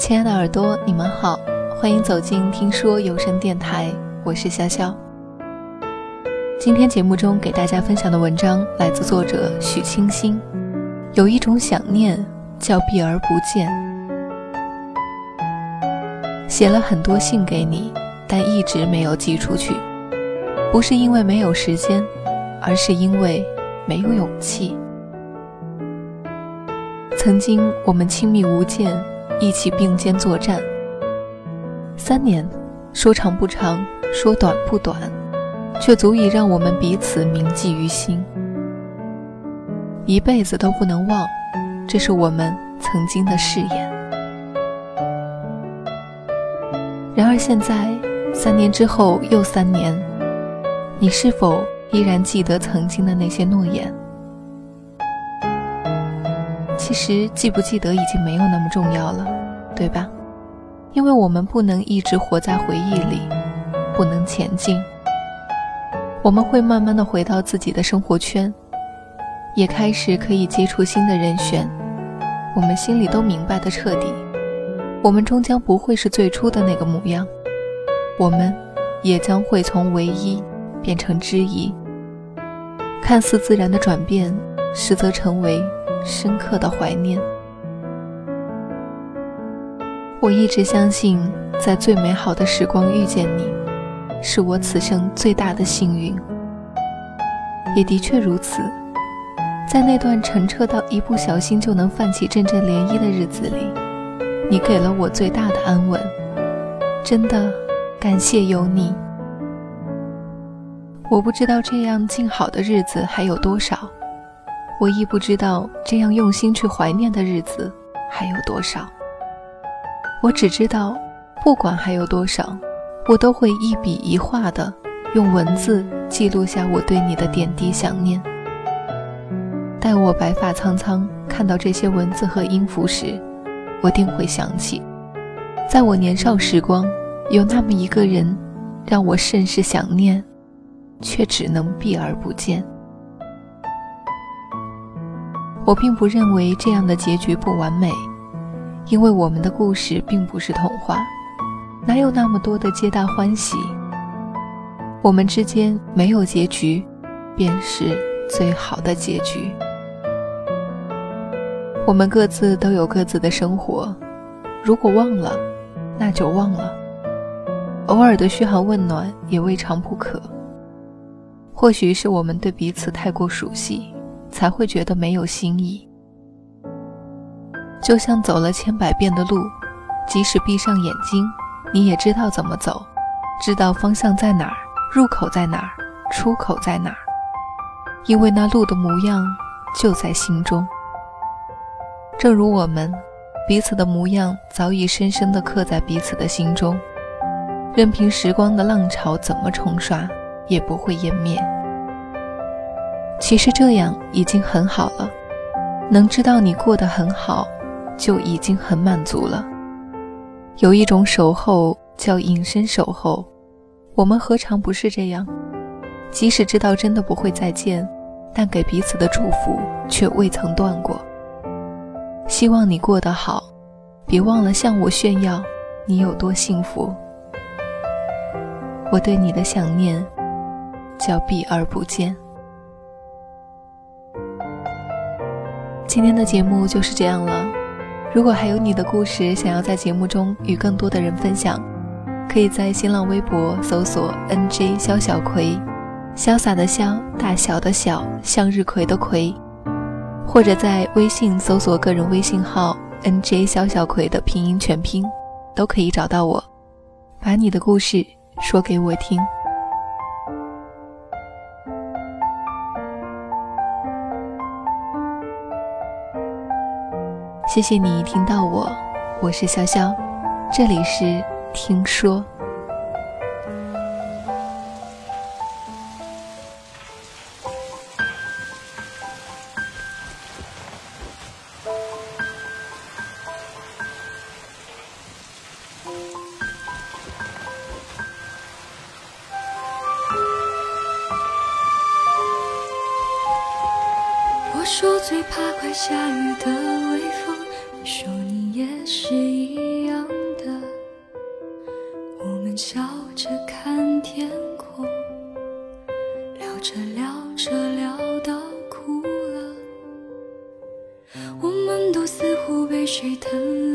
亲爱的耳朵，你们好，欢迎走进听说有声电台，我是潇潇。今天节目中给大家分享的文章来自作者许清新。有一种想念叫避而不见。写了很多信给你，但一直没有寄出去，不是因为没有时间，而是因为没有勇气。曾经我们亲密无间。一起并肩作战，三年，说长不长，说短不短，却足以让我们彼此铭记于心，一辈子都不能忘。这是我们曾经的誓言。然而现在，三年之后又三年，你是否依然记得曾经的那些诺言？其实记不记得已经没有那么重要了，对吧？因为我们不能一直活在回忆里，不能前进。我们会慢慢的回到自己的生活圈，也开始可以接触新的人选。我们心里都明白的彻底，我们终将不会是最初的那个模样，我们也将会从唯一变成之一。看似自然的转变，实则成为。深刻的怀念。我一直相信，在最美好的时光遇见你，是我此生最大的幸运。也的确如此，在那段澄澈到一不小心就能泛起阵阵涟漪的日子里，你给了我最大的安稳。真的，感谢有你。我不知道这样静好的日子还有多少。我亦不知道这样用心去怀念的日子还有多少。我只知道，不管还有多少，我都会一笔一画的用文字记录下我对你的点滴想念。待我白发苍苍看到这些文字和音符时，我定会想起，在我年少时光，有那么一个人，让我甚是想念，却只能避而不见。我并不认为这样的结局不完美，因为我们的故事并不是童话，哪有那么多的皆大欢喜？我们之间没有结局，便是最好的结局。我们各自都有各自的生活，如果忘了，那就忘了。偶尔的嘘寒问暖也未尝不可。或许是我们对彼此太过熟悉。才会觉得没有新意，就像走了千百遍的路，即使闭上眼睛，你也知道怎么走，知道方向在哪儿，入口在哪儿，出口在哪儿，因为那路的模样就在心中。正如我们，彼此的模样早已深深地刻在彼此的心中，任凭时光的浪潮怎么冲刷，也不会湮灭。其实这样已经很好了，能知道你过得很好，就已经很满足了。有一种守候叫隐身守候，我们何尝不是这样？即使知道真的不会再见，但给彼此的祝福却未曾断过。希望你过得好，别忘了向我炫耀你有多幸福。我对你的想念叫避而不见。今天的节目就是这样了。如果还有你的故事想要在节目中与更多的人分享，可以在新浪微博搜索 “nj 肖小葵”，潇洒的潇，大小的小，向日葵的葵，或者在微信搜索个人微信号 “nj 肖小葵”的拼音全拼，都可以找到我，把你的故事说给我听。谢谢你听到我，我是潇潇，这里是听说。说最怕快下雨的微风，你说你也是一样的。我们笑着看天空，聊着聊着聊到哭了。我们都似乎被谁疼了。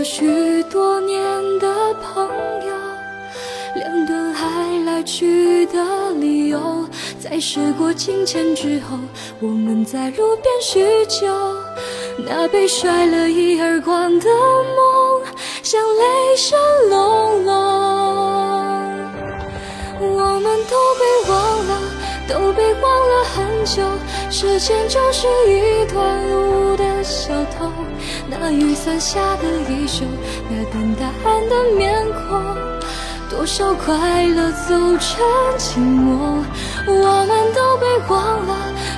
两个许多年的朋友。两段爱来去的理由，在时过境迁之后，我们在路边叙旧。那被甩了一耳光的梦，像雷声隆隆。我们都被忘了，都被忘了很久。时间就是一段路的小偷，那雨伞下的衣袖，那等答案的面孔。多少快乐走成寂寞，我们都被忘了，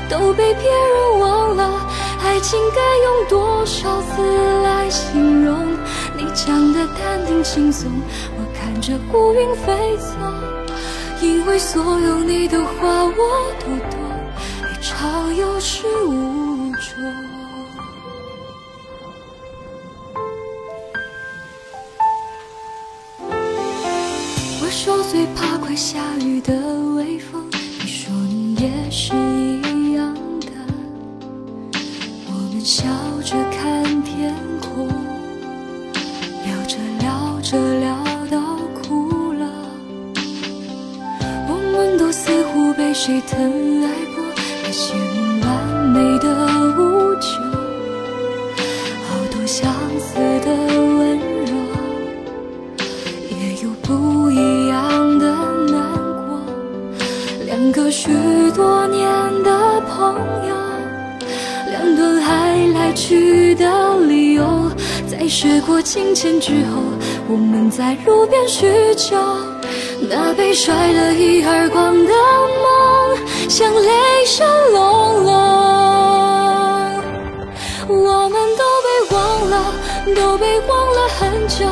都被别人忘了。爱情该用多少字来形容？你讲的淡定轻松，我看着乌云飞走。因为所有你的话我都懂，一场有始无终。最怕快下雨的微风，你说你也是一样的。我们笑着看天空，聊着聊着聊到哭了。我们都似乎被谁疼爱过，那些梦完美的无救，好多相朋友，两段爱来去的理由，在时过境迁之后，我们在路边叙旧。那被甩了一耳光的梦，像雷声隆隆。我们都被忘了，都被忘了很久。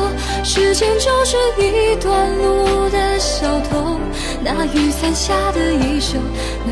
时间就是一段路的小偷。那雨伞下的衣袖，那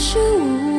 是我